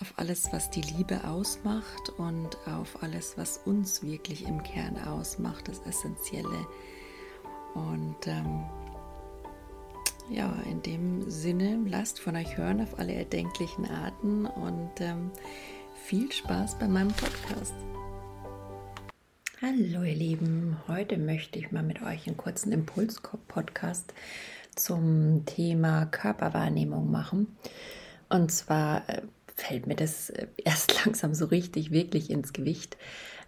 auf alles, was die Liebe ausmacht und auf alles, was uns wirklich im Kern ausmacht, das Essentielle. Und ähm, ja, in dem Sinne, lasst von euch hören auf alle erdenklichen Arten und ähm, viel Spaß bei meinem Podcast. Hallo ihr Lieben, heute möchte ich mal mit euch einen kurzen Impuls-Podcast zum Thema Körperwahrnehmung machen. Und zwar äh, fällt mir das äh, erst langsam so richtig, wirklich ins Gewicht,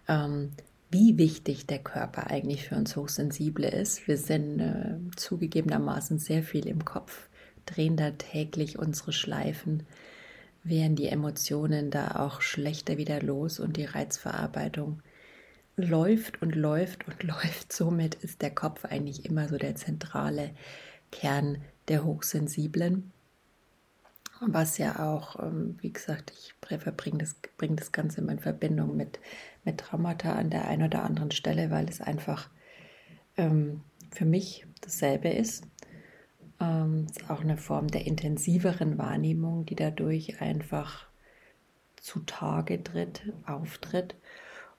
ähm, wie wichtig der Körper eigentlich für uns Hochsensible ist. Wir sind äh, zugegebenermaßen sehr viel im Kopf, drehen da täglich unsere Schleifen, werden die Emotionen da auch schlechter wieder los und die Reizverarbeitung läuft und läuft und läuft. Somit ist der Kopf eigentlich immer so der zentrale Kern der Hochsensiblen was ja auch, ähm, wie gesagt, ich bringe das, bring das Ganze immer in Verbindung mit, mit Traumata an der einen oder anderen Stelle, weil es einfach ähm, für mich dasselbe ist. Ähm, es ist auch eine Form der intensiveren Wahrnehmung, die dadurch einfach zutage tritt, auftritt.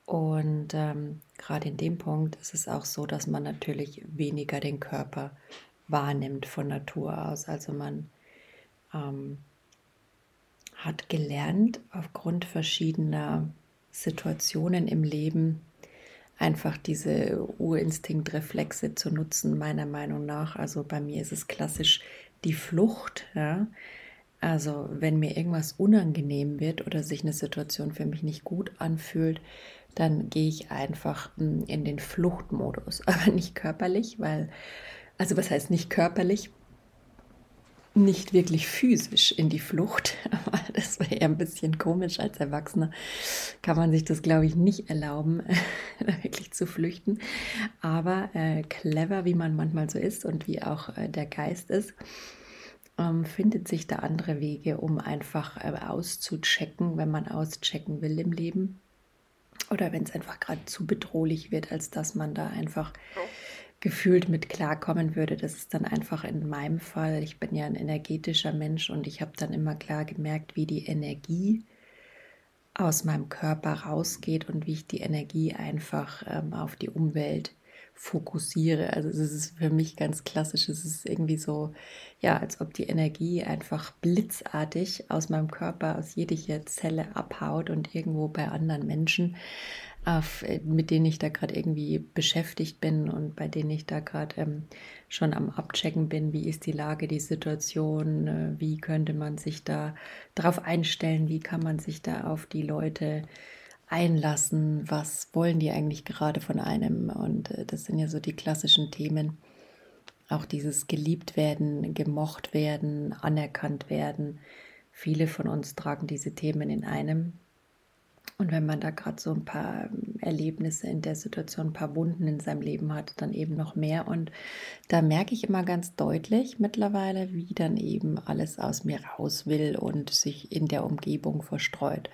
Und ähm, gerade in dem Punkt ist es auch so, dass man natürlich weniger den Körper wahrnimmt von Natur aus. Also man ähm, hat gelernt, aufgrund verschiedener Situationen im Leben einfach diese Urinstinktreflexe zu nutzen, meiner Meinung nach. Also bei mir ist es klassisch die Flucht. Ja? Also wenn mir irgendwas unangenehm wird oder sich eine Situation für mich nicht gut anfühlt, dann gehe ich einfach hm, in den Fluchtmodus, aber nicht körperlich, weil, also was heißt nicht körperlich? Nicht wirklich physisch in die Flucht, aber das wäre ja ein bisschen komisch als Erwachsener. Kann man sich das, glaube ich, nicht erlauben, wirklich zu flüchten. Aber äh, clever, wie man manchmal so ist und wie auch äh, der Geist ist, ähm, findet sich da andere Wege, um einfach äh, auszuchecken, wenn man auschecken will im Leben. Oder wenn es einfach gerade zu bedrohlich wird, als dass man da einfach gefühlt mit klarkommen würde. Das ist dann einfach in meinem Fall, ich bin ja ein energetischer Mensch und ich habe dann immer klar gemerkt, wie die Energie aus meinem Körper rausgeht und wie ich die Energie einfach ähm, auf die Umwelt fokussiere. Also es ist für mich ganz klassisch. Es ist irgendwie so, ja, als ob die Energie einfach blitzartig aus meinem Körper, aus jeder Zelle abhaut und irgendwo bei anderen Menschen auf, mit denen ich da gerade irgendwie beschäftigt bin und bei denen ich da gerade ähm, schon am Abchecken bin, wie ist die Lage, die Situation, äh, wie könnte man sich da darauf einstellen, wie kann man sich da auf die Leute einlassen, was wollen die eigentlich gerade von einem. Und äh, das sind ja so die klassischen Themen. Auch dieses geliebt werden, gemocht werden, anerkannt werden. Viele von uns tragen diese Themen in einem. Und wenn man da gerade so ein paar Erlebnisse in der Situation, ein paar Wunden in seinem Leben hat, dann eben noch mehr. Und da merke ich immer ganz deutlich mittlerweile, wie dann eben alles aus mir raus will und sich in der Umgebung verstreut.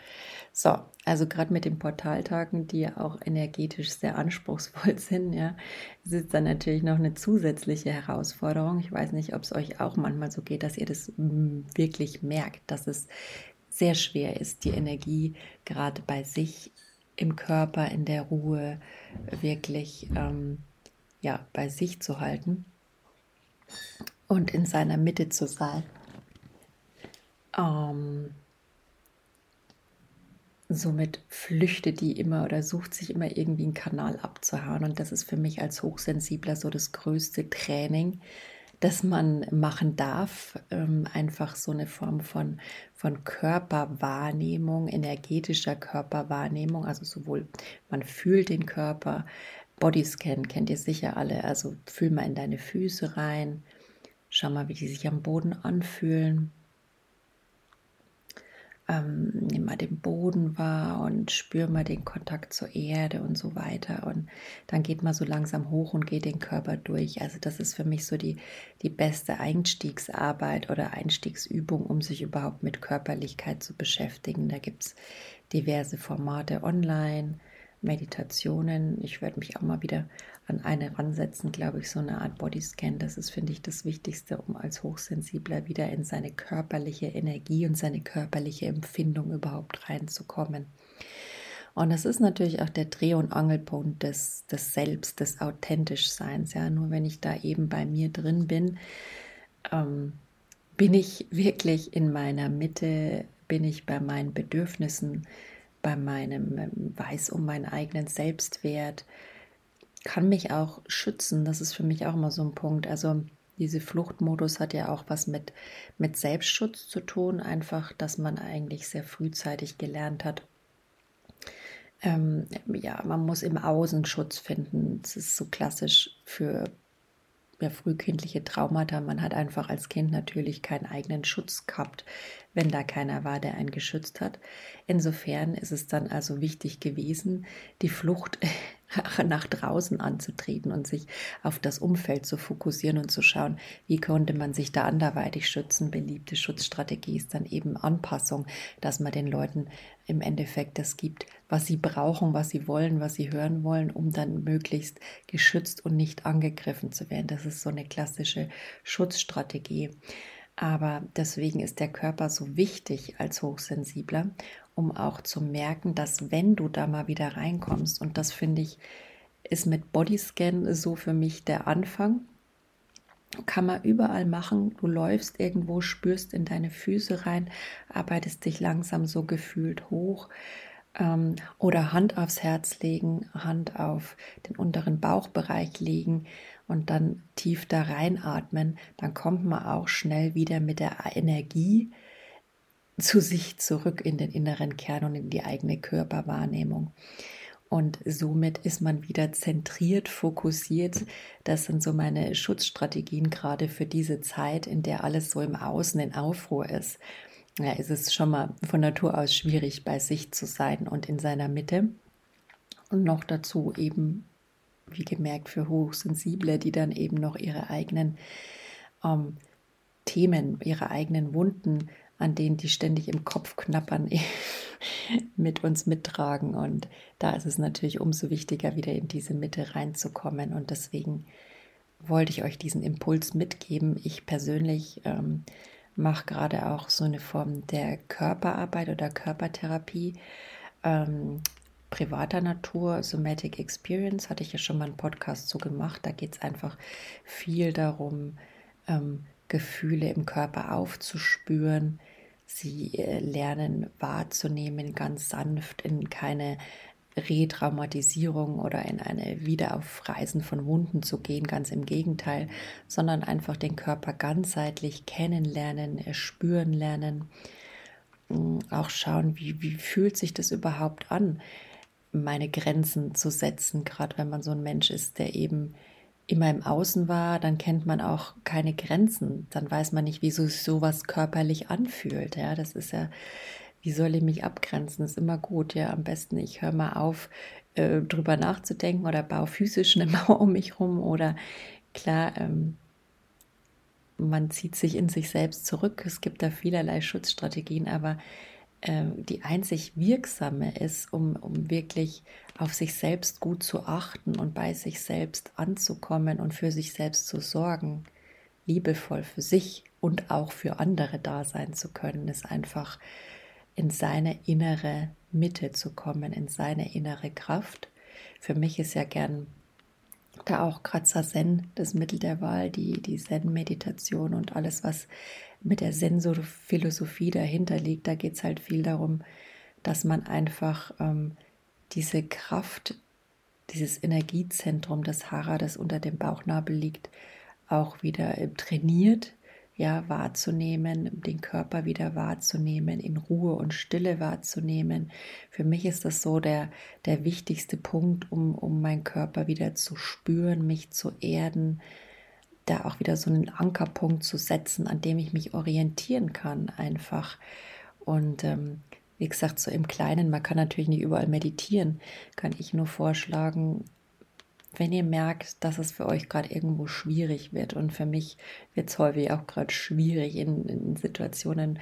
So, also gerade mit den Portaltagen, die ja auch energetisch sehr anspruchsvoll sind, ja, ist es dann natürlich noch eine zusätzliche Herausforderung. Ich weiß nicht, ob es euch auch manchmal so geht, dass ihr das mm, wirklich merkt, dass es sehr schwer ist, die Energie gerade bei sich im Körper, in der Ruhe wirklich ähm, ja, bei sich zu halten und in seiner Mitte zu sein. Ähm, somit flüchtet die immer oder sucht sich immer irgendwie einen Kanal abzuhauen. Und das ist für mich als Hochsensibler so das größte Training, das man machen darf. Ähm, einfach so eine Form von, von Körperwahrnehmung, energetischer Körperwahrnehmung. Also sowohl man fühlt den Körper, Bodyscan kennt ihr sicher alle. Also fühl mal in deine Füße rein. Schau mal, wie die sich am Boden anfühlen ähm, nimm mal den Boden wahr und spür mal den Kontakt zur Erde und so weiter. Und dann geht man so langsam hoch und geht den Körper durch. Also das ist für mich so die, die beste Einstiegsarbeit oder Einstiegsübung, um sich überhaupt mit Körperlichkeit zu beschäftigen. Da gibt es diverse Formate online. Meditationen. Ich werde mich auch mal wieder an eine ransetzen, glaube ich, so eine Art Bodyscan. Das ist, finde ich, das Wichtigste, um als Hochsensibler wieder in seine körperliche Energie und seine körperliche Empfindung überhaupt reinzukommen. Und das ist natürlich auch der Dreh- und Angelpunkt des, des Selbst, des Authentischseins. Ja, nur wenn ich da eben bei mir drin bin, ähm, bin ich wirklich in meiner Mitte, bin ich bei meinen Bedürfnissen, bei meinem, ähm, weiß um meinen eigenen Selbstwert, kann mich auch schützen. Das ist für mich auch immer so ein Punkt. Also diese Fluchtmodus hat ja auch was mit, mit Selbstschutz zu tun, einfach, dass man eigentlich sehr frühzeitig gelernt hat. Ähm, ja, man muss im Außen Schutz finden. Das ist so klassisch für ja, frühkindliche Traumata. Man hat einfach als Kind natürlich keinen eigenen Schutz gehabt, wenn da keiner war, der einen geschützt hat. Insofern ist es dann also wichtig gewesen, die Flucht nach draußen anzutreten und sich auf das Umfeld zu fokussieren und zu schauen, wie konnte man sich da anderweitig schützen. Beliebte Schutzstrategie ist dann eben Anpassung, dass man den Leuten im Endeffekt das gibt, was sie brauchen, was sie wollen, was sie hören wollen, um dann möglichst geschützt und nicht angegriffen zu werden. Das ist so eine klassische Schutzstrategie. Aber deswegen ist der Körper so wichtig als Hochsensibler um auch zu merken, dass wenn du da mal wieder reinkommst, und das finde ich, ist mit Bodyscan so für mich der Anfang, kann man überall machen. Du läufst irgendwo, spürst in deine Füße rein, arbeitest dich langsam so gefühlt hoch ähm, oder Hand aufs Herz legen, Hand auf den unteren Bauchbereich legen und dann tief da reinatmen. Dann kommt man auch schnell wieder mit der Energie zu sich zurück in den inneren Kern und in die eigene Körperwahrnehmung. Und somit ist man wieder zentriert, fokussiert. Das sind so meine Schutzstrategien gerade für diese Zeit, in der alles so im Außen in Aufruhr ist. Ja, ist es schon mal von Natur aus schwierig, bei sich zu sein und in seiner Mitte. Und noch dazu eben, wie gemerkt, für Hochsensible, die dann eben noch ihre eigenen ähm, Themen, ihre eigenen Wunden an denen die ständig im Kopf knappern, mit uns mittragen. Und da ist es natürlich umso wichtiger, wieder in diese Mitte reinzukommen. Und deswegen wollte ich euch diesen Impuls mitgeben. Ich persönlich ähm, mache gerade auch so eine Form der Körperarbeit oder Körpertherapie. Ähm, privater Natur, Somatic Experience, hatte ich ja schon mal einen Podcast zu gemacht. Da geht es einfach viel darum, ähm, Gefühle im Körper aufzuspüren, sie äh, lernen wahrzunehmen, ganz sanft in keine Retraumatisierung oder in eine Wiederaufreisen von Wunden zu gehen, ganz im Gegenteil, sondern einfach den Körper ganzheitlich kennenlernen, spüren lernen mm, auch schauen, wie, wie fühlt sich das überhaupt an, meine Grenzen zu setzen, gerade wenn man so ein Mensch ist, der eben immer im Außen war, dann kennt man auch keine Grenzen. Dann weiß man nicht, wie so sowas körperlich anfühlt. Ja, das ist ja, wie soll ich mich abgrenzen? Ist immer gut. Ja, am besten ich höre mal auf, äh, drüber nachzudenken oder baue physisch eine Mauer um mich rum oder klar, ähm, man zieht sich in sich selbst zurück. Es gibt da vielerlei Schutzstrategien, aber äh, die einzig wirksame ist, um, um wirklich auf sich selbst gut zu achten und bei sich selbst anzukommen und für sich selbst zu sorgen, liebevoll für sich und auch für andere da sein zu können, ist einfach in seine innere Mitte zu kommen, in seine innere Kraft. Für mich ist ja gern da auch Kratzer Zen das Mittel der Wahl, die, die Zen-Meditation und alles, was mit der Zen-Philosophie dahinter liegt. Da geht es halt viel darum, dass man einfach ähm, diese Kraft, dieses Energiezentrum, das Hara, das unter dem Bauchnabel liegt, auch wieder äh, trainiert, ja, wahrzunehmen, den Körper wieder wahrzunehmen, in Ruhe und Stille wahrzunehmen. Für mich ist das so der, der wichtigste Punkt, um, um meinen Körper wieder zu spüren, mich zu erden, da auch wieder so einen Ankerpunkt zu setzen, an dem ich mich orientieren kann, einfach. Und ähm, wie gesagt, so im Kleinen, man kann natürlich nicht überall meditieren, kann ich nur vorschlagen, wenn ihr merkt, dass es für euch gerade irgendwo schwierig wird und für mich wird es häufig auch gerade schwierig in, in, Situationen,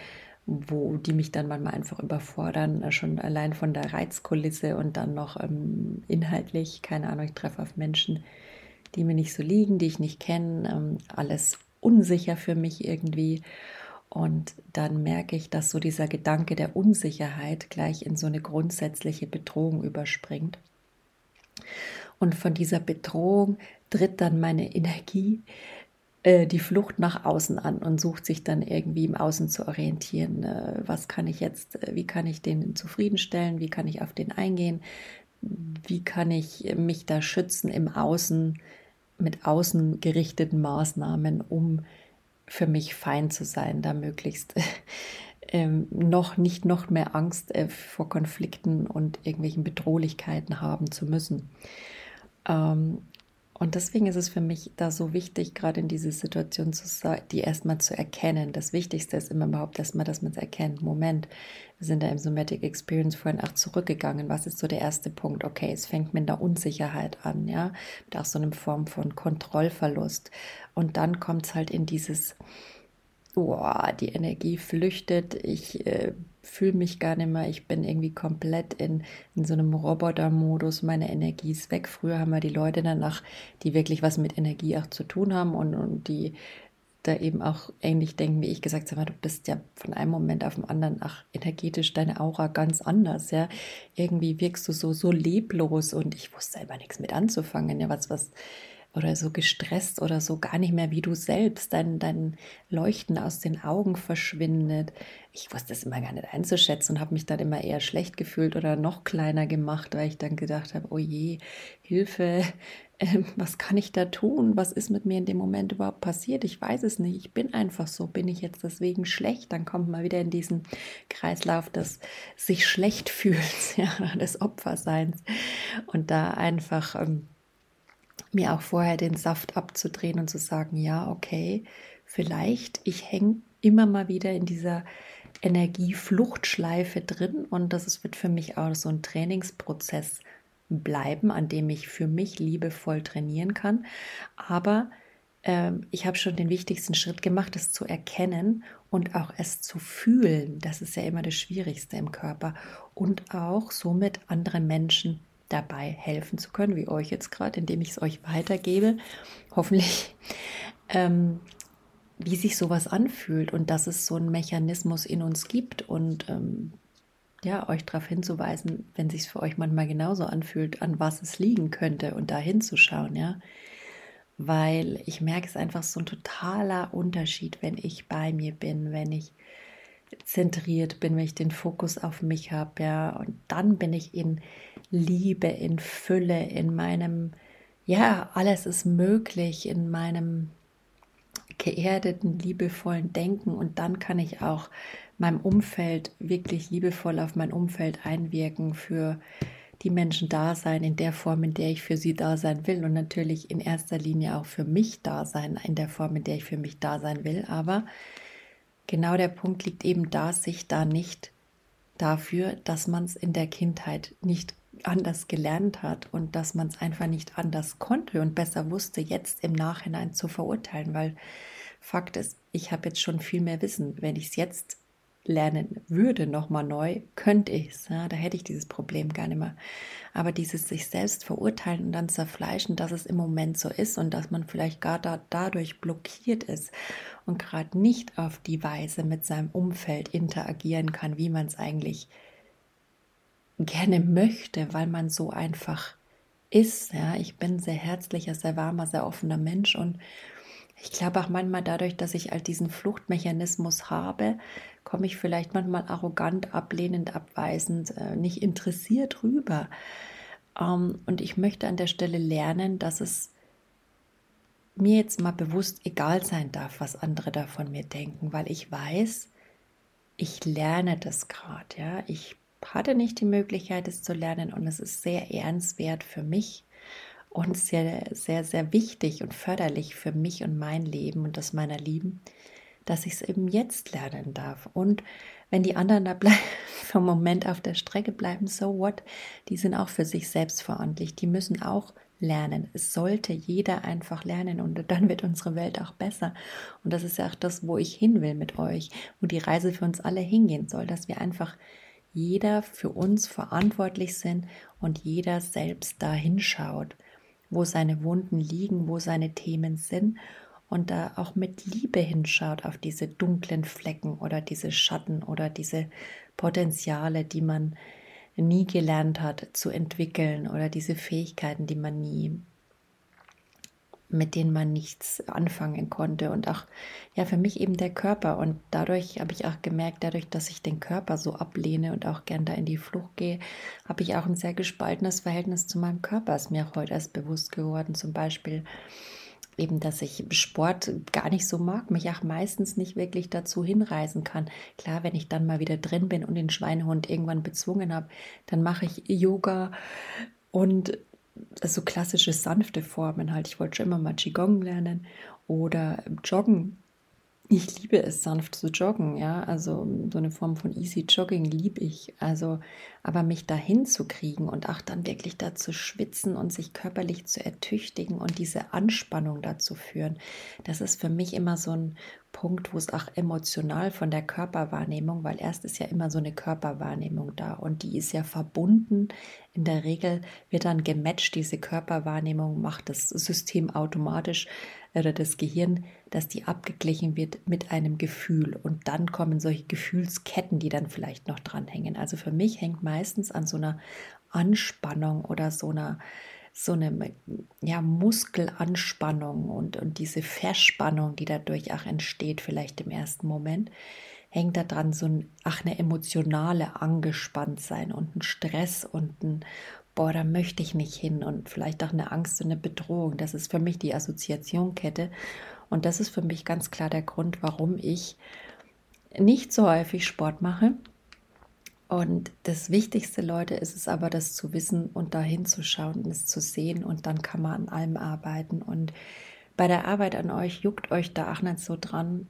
wo die mich dann manchmal einfach überfordern, äh, schon allein von der Reizkulisse und dann noch ähm, inhaltlich, keine Ahnung, ich treffe auf Menschen, die mir nicht so liegen, die ich nicht kenne, ähm, alles unsicher für mich irgendwie. Und dann merke ich, dass so dieser Gedanke der Unsicherheit gleich in so eine grundsätzliche Bedrohung überspringt. Und von dieser Bedrohung tritt dann meine Energie äh, die Flucht nach außen an und sucht sich dann irgendwie im Außen zu orientieren. Äh, was kann ich jetzt, äh, wie kann ich den zufriedenstellen, wie kann ich auf den eingehen, wie kann ich mich da schützen im Außen mit außen gerichteten Maßnahmen, um für mich fein zu sein, da möglichst ähm, noch nicht noch mehr Angst vor Konflikten und irgendwelchen Bedrohlichkeiten haben zu müssen. Ähm, und deswegen ist es für mich da so wichtig, gerade in diese Situation zu die erstmal zu erkennen. Das Wichtigste ist immer überhaupt erstmal, dass man es erkennt. Moment, wir sind da im Somatic Experience vorhin auch zurückgegangen. Was ist so der erste Punkt? Okay, es fängt mit der Unsicherheit an, ja, mit auch so einer Form von Kontrollverlust. Und dann kommt es halt in dieses, oh, die Energie flüchtet, ich äh, fühle mich gar nicht mehr, ich bin irgendwie komplett in, in so einem Roboter-Modus, meine Energie ist weg. Früher haben wir die Leute danach, die wirklich was mit Energie auch zu tun haben und, und die da eben auch ähnlich denken wie ich gesagt habe, du bist ja von einem Moment auf den anderen, ach, energetisch deine Aura ganz anders, ja. Irgendwie wirkst du so, so leblos und ich wusste selber nichts mit anzufangen, ja, was, was, oder so gestresst oder so gar nicht mehr wie du selbst, dein, dein Leuchten aus den Augen verschwindet. Ich wusste es immer gar nicht einzuschätzen und habe mich dann immer eher schlecht gefühlt oder noch kleiner gemacht, weil ich dann gedacht habe, oh je, Hilfe, äh, was kann ich da tun? Was ist mit mir in dem Moment überhaupt passiert? Ich weiß es nicht. Ich bin einfach so. Bin ich jetzt deswegen schlecht? Dann kommt man wieder in diesen Kreislauf des sich schlecht fühls, ja, des Opferseins und da einfach ähm, mir auch vorher den Saft abzudrehen und zu sagen, ja, okay, vielleicht, ich hänge immer mal wieder in dieser Energiefluchtschleife drin und das wird für mich auch so ein Trainingsprozess bleiben, an dem ich für mich liebevoll trainieren kann. Aber äh, ich habe schon den wichtigsten Schritt gemacht, es zu erkennen und auch es zu fühlen. Das ist ja immer das Schwierigste im Körper und auch somit andere Menschen dabei helfen zu können, wie euch jetzt gerade, indem ich es euch weitergebe. Hoffentlich, ähm, wie sich sowas anfühlt und dass es so einen Mechanismus in uns gibt und ähm, ja, euch darauf hinzuweisen, wenn sich für euch manchmal genauso anfühlt, an was es liegen könnte und da hinzuschauen, ja. Weil ich merke es einfach so ein totaler Unterschied, wenn ich bei mir bin, wenn ich zentriert bin, wenn ich den Fokus auf mich habe, ja, und dann bin ich in Liebe, in Fülle, in meinem, ja, alles ist möglich, in meinem geerdeten, liebevollen Denken und dann kann ich auch meinem Umfeld wirklich liebevoll auf mein Umfeld einwirken, für die Menschen da sein in der Form, in der ich für sie da sein will und natürlich in erster Linie auch für mich da sein, in der Form, in der ich für mich da sein will. Aber genau der Punkt liegt eben da, sich da nicht dafür, dass man es in der Kindheit nicht anders gelernt hat und dass man es einfach nicht anders konnte und besser wusste, jetzt im Nachhinein zu verurteilen, weil Fakt ist, ich habe jetzt schon viel mehr Wissen. Wenn ich es jetzt lernen würde, nochmal neu, könnte ich es. Ja, da hätte ich dieses Problem gar nicht mehr. Aber dieses sich selbst verurteilen und dann zerfleischen, dass es im Moment so ist und dass man vielleicht gar da, dadurch blockiert ist und gerade nicht auf die Weise mit seinem Umfeld interagieren kann, wie man es eigentlich gerne möchte, weil man so einfach ist. Ja, ich bin sehr herzlicher, sehr warmer, sehr offener Mensch und ich glaube auch manchmal dadurch, dass ich all diesen Fluchtmechanismus habe, komme ich vielleicht manchmal arrogant, ablehnend, abweisend, äh, nicht interessiert rüber. Ähm, und ich möchte an der Stelle lernen, dass es mir jetzt mal bewusst egal sein darf, was andere da von mir denken, weil ich weiß, ich lerne das gerade. Ja? Ich hatte nicht die Möglichkeit, es zu lernen und es ist sehr ehrenswert für mich und sehr, sehr, sehr wichtig und förderlich für mich und mein Leben und das meiner Lieben, dass ich es eben jetzt lernen darf. Und wenn die anderen da einen Moment auf der Strecke bleiben, so what? Die sind auch für sich selbst verantwortlich. Die müssen auch lernen. Es sollte jeder einfach lernen und dann wird unsere Welt auch besser. Und das ist ja auch das, wo ich hin will mit euch, wo die Reise für uns alle hingehen soll, dass wir einfach jeder für uns verantwortlich sind und jeder selbst da hinschaut, wo seine Wunden liegen, wo seine Themen sind und da auch mit Liebe hinschaut auf diese dunklen Flecken oder diese Schatten oder diese Potenziale, die man nie gelernt hat zu entwickeln oder diese Fähigkeiten, die man nie mit denen man nichts anfangen konnte und auch ja für mich eben der Körper und dadurch habe ich auch gemerkt, dadurch, dass ich den Körper so ablehne und auch gern da in die Flucht gehe, habe ich auch ein sehr gespaltenes Verhältnis zu meinem Körper. Ist mir auch heute erst bewusst geworden, zum Beispiel eben, dass ich Sport gar nicht so mag, mich auch meistens nicht wirklich dazu hinreißen kann. Klar, wenn ich dann mal wieder drin bin und den Schweinehund irgendwann bezwungen habe, dann mache ich Yoga und so klassische sanfte Formen halt. Ich wollte schon immer mal Qigong lernen oder Joggen ich liebe es, sanft zu joggen, ja. Also so eine Form von Easy Jogging liebe ich. Also, aber mich dahin zu kriegen und auch dann wirklich da zu schwitzen und sich körperlich zu ertüchtigen und diese Anspannung dazu führen, das ist für mich immer so ein Punkt, wo es auch emotional von der Körperwahrnehmung, weil erst ist ja immer so eine Körperwahrnehmung da und die ist ja verbunden. In der Regel wird dann gematcht, diese Körperwahrnehmung macht das System automatisch oder das Gehirn, dass die abgeglichen wird mit einem Gefühl. Und dann kommen solche Gefühlsketten, die dann vielleicht noch dranhängen. Also für mich hängt meistens an so einer Anspannung oder so einer so eine ja, Muskelanspannung und, und diese Verspannung, die dadurch auch entsteht, vielleicht im ersten Moment, hängt da dran so ein, ach, eine emotionale Angespanntsein und ein Stress und ein, boah, da möchte ich nicht hin und vielleicht auch eine Angst und eine Bedrohung. Das ist für mich die Assoziationkette und das ist für mich ganz klar der Grund, warum ich nicht so häufig Sport mache. Und das Wichtigste, Leute, ist es aber, das zu wissen und da hinzuschauen und es zu sehen und dann kann man an allem arbeiten. Und bei der Arbeit an euch juckt euch da auch nicht so dran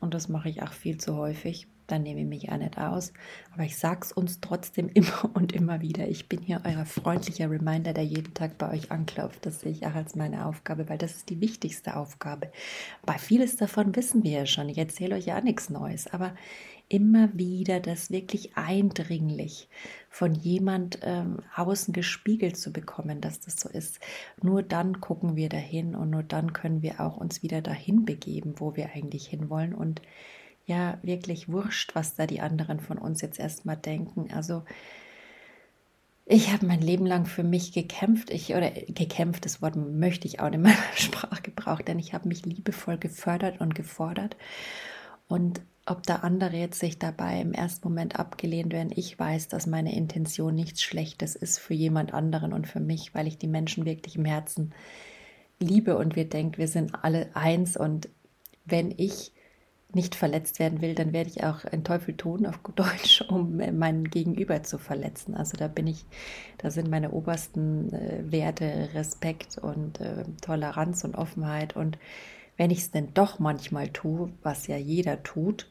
und das mache ich auch viel zu häufig dann nehme ich mich auch nicht aus. Aber ich sage es uns trotzdem immer und immer wieder. Ich bin hier euer freundlicher Reminder, der jeden Tag bei euch anklopft. Das sehe ich auch als meine Aufgabe, weil das ist die wichtigste Aufgabe. Bei vieles davon wissen wir ja schon. Ich erzähle euch ja nichts Neues. Aber immer wieder das wirklich eindringlich von jemand ähm, außen gespiegelt zu bekommen, dass das so ist. Nur dann gucken wir dahin und nur dann können wir auch uns wieder dahin begeben, wo wir eigentlich hinwollen und ja wirklich wurscht, was da die anderen von uns jetzt erstmal denken. Also ich habe mein Leben lang für mich gekämpft, ich oder gekämpft, das Wort möchte ich auch in meiner Sprache gebrauchen, denn ich habe mich liebevoll gefördert und gefordert. Und ob da andere jetzt sich dabei im ersten Moment abgelehnt werden, ich weiß, dass meine Intention nichts Schlechtes ist für jemand anderen und für mich, weil ich die Menschen wirklich im Herzen liebe und wir denken, wir sind alle eins und wenn ich nicht verletzt werden will, dann werde ich auch einen Teufel tun auf Deutsch, um meinen Gegenüber zu verletzen. Also da bin ich, da sind meine obersten äh, Werte Respekt und äh, Toleranz und Offenheit. Und wenn ich es denn doch manchmal tue, was ja jeder tut,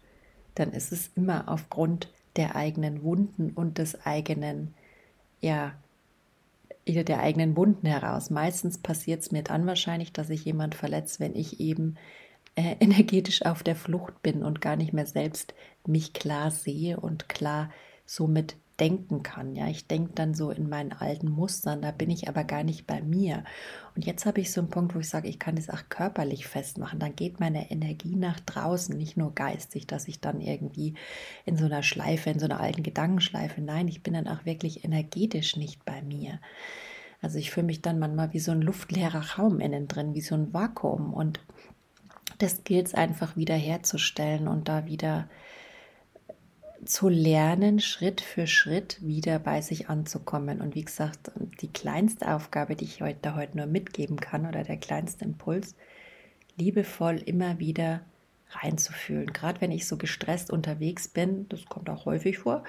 dann ist es immer aufgrund der eigenen Wunden und des eigenen, ja, der eigenen Wunden heraus. Meistens passiert es mir dann wahrscheinlich, dass ich jemand verletzt, wenn ich eben äh, energetisch auf der Flucht bin und gar nicht mehr selbst mich klar sehe und klar somit denken kann. Ja, ich denke dann so in meinen alten Mustern, da bin ich aber gar nicht bei mir. Und jetzt habe ich so einen Punkt, wo ich sage, ich kann das auch körperlich festmachen. Dann geht meine Energie nach draußen, nicht nur geistig, dass ich dann irgendwie in so einer Schleife, in so einer alten Gedankenschleife. Nein, ich bin dann auch wirklich energetisch nicht bei mir. Also ich fühle mich dann manchmal wie so ein luftleerer Raum innen drin, wie so ein Vakuum. Und das gilt es einfach wieder herzustellen und da wieder zu lernen, Schritt für Schritt wieder bei sich anzukommen. Und wie gesagt, die kleinste Aufgabe, die ich heute, heute nur mitgeben kann oder der kleinste Impuls, liebevoll immer wieder reinzufühlen. Gerade wenn ich so gestresst unterwegs bin, das kommt auch häufig vor,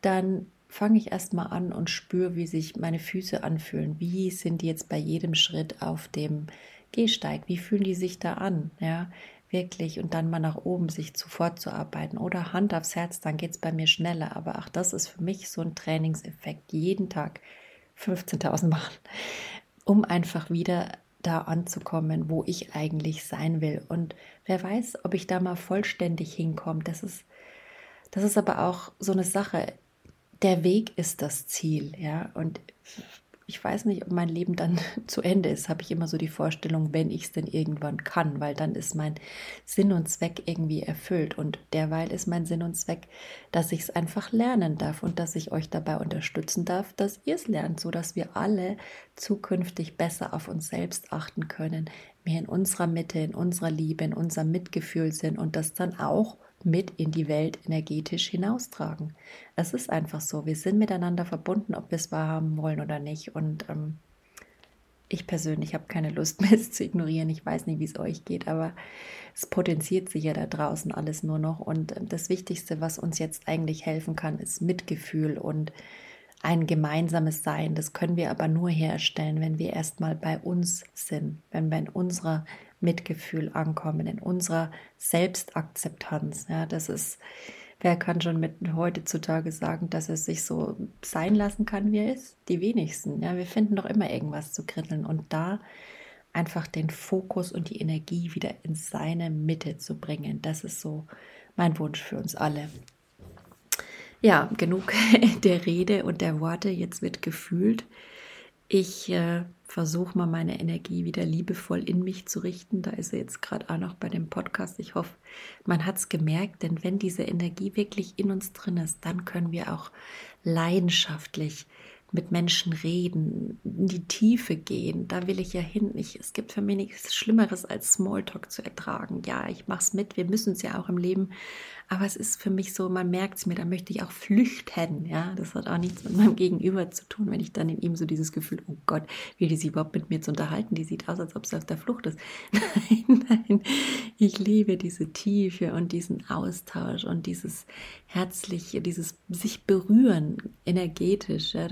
dann fange ich erstmal an und spüre, wie sich meine Füße anfühlen. Wie sind die jetzt bei jedem Schritt auf dem Gehsteig, wie fühlen die sich da an? Ja, wirklich und dann mal nach oben sich zuvor zu arbeiten oder Hand aufs Herz, dann geht es bei mir schneller. Aber auch das ist für mich so ein Trainingseffekt, jeden Tag 15.000 Mal, um einfach wieder da anzukommen, wo ich eigentlich sein will. Und wer weiß, ob ich da mal vollständig hinkomme. Das ist, das ist aber auch so eine Sache. Der Weg ist das Ziel, ja. Und ich weiß nicht, ob mein Leben dann zu Ende ist, habe ich immer so die Vorstellung, wenn ich es denn irgendwann kann, weil dann ist mein Sinn und Zweck irgendwie erfüllt. Und derweil ist mein Sinn und Zweck, dass ich es einfach lernen darf und dass ich euch dabei unterstützen darf, dass ihr es lernt, sodass wir alle zukünftig besser auf uns selbst achten können, mehr in unserer Mitte, in unserer Liebe, in unserem Mitgefühl sind und das dann auch mit in die Welt energetisch hinaustragen. Es ist einfach so, wir sind miteinander verbunden, ob wir es wahrhaben wollen oder nicht. Und ähm, ich persönlich habe keine Lust mehr, es zu ignorieren. Ich weiß nicht, wie es euch geht, aber es potenziert sich ja da draußen alles nur noch. Und ähm, das Wichtigste, was uns jetzt eigentlich helfen kann, ist Mitgefühl und ein gemeinsames Sein. Das können wir aber nur herstellen, wenn wir erstmal bei uns sind, wenn wir in unserer Mitgefühl ankommen, in unserer Selbstakzeptanz. Ja, das ist, wer kann schon mit heutzutage sagen, dass er sich so sein lassen kann, wie er ist? Die wenigsten. Ja, wir finden doch immer irgendwas zu kritteln und da einfach den Fokus und die Energie wieder in seine Mitte zu bringen. Das ist so mein Wunsch für uns alle. Ja, genug der Rede und der Worte. Jetzt wird gefühlt. Ich äh, versuche mal meine Energie wieder liebevoll in mich zu richten. Da ist er jetzt gerade auch noch bei dem Podcast. Ich hoffe, man hat es gemerkt, denn wenn diese Energie wirklich in uns drin ist, dann können wir auch leidenschaftlich mit Menschen reden, in die Tiefe gehen. Da will ich ja hin. Ich, es gibt für mich nichts Schlimmeres als Smalltalk zu ertragen. Ja, ich mache es mit. Wir müssen es ja auch im Leben. Aber es ist für mich so, man merkt es mir, da möchte ich auch flüchten. Ja, das hat auch nichts mit meinem Gegenüber zu tun, wenn ich dann in ihm so dieses Gefühl, oh Gott, will die sich überhaupt mit mir zu unterhalten? Die sieht aus, als ob sie auf der Flucht ist. Nein, nein. Ich liebe diese Tiefe und diesen Austausch und dieses herzliche, dieses sich berühren energetisch. Ja,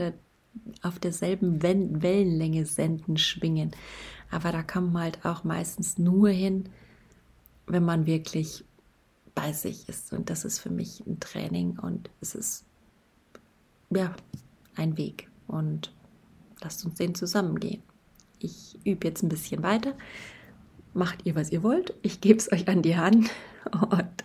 auf derselben Wellenlänge senden, schwingen. Aber da kommt man halt auch meistens nur hin, wenn man wirklich bei sich ist. Und das ist für mich ein Training und es ist ja ein Weg. Und lasst uns den zusammengehen. Ich übe jetzt ein bisschen weiter. Macht ihr, was ihr wollt. Ich gebe es euch an die Hand und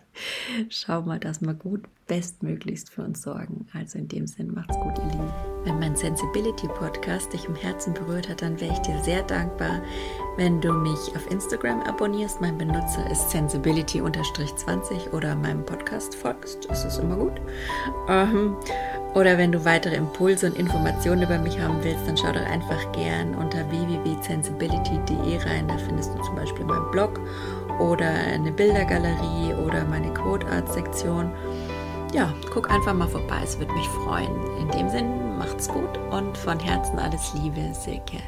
schau mal, dass wir gut bestmöglichst für uns sorgen. Also in dem Sinn, macht's gut, ihr Lieben. Wenn mein Sensibility Podcast dich im Herzen berührt hat, dann wäre ich dir sehr dankbar, wenn du mich auf Instagram abonnierst. Mein Benutzer ist sensibility-20 oder meinem Podcast folgst. Das ist immer gut. Ähm, oder wenn du weitere Impulse und Informationen über mich haben willst, dann schau doch einfach gern unter www.sensibility.de rein. Da findest du zum Beispiel meinen Blog oder eine Bildergalerie oder meine Quote Art Sektion. Ja, guck einfach mal vorbei, es würde mich freuen. In dem Sinn, macht's gut und von Herzen alles Liebe, Silke.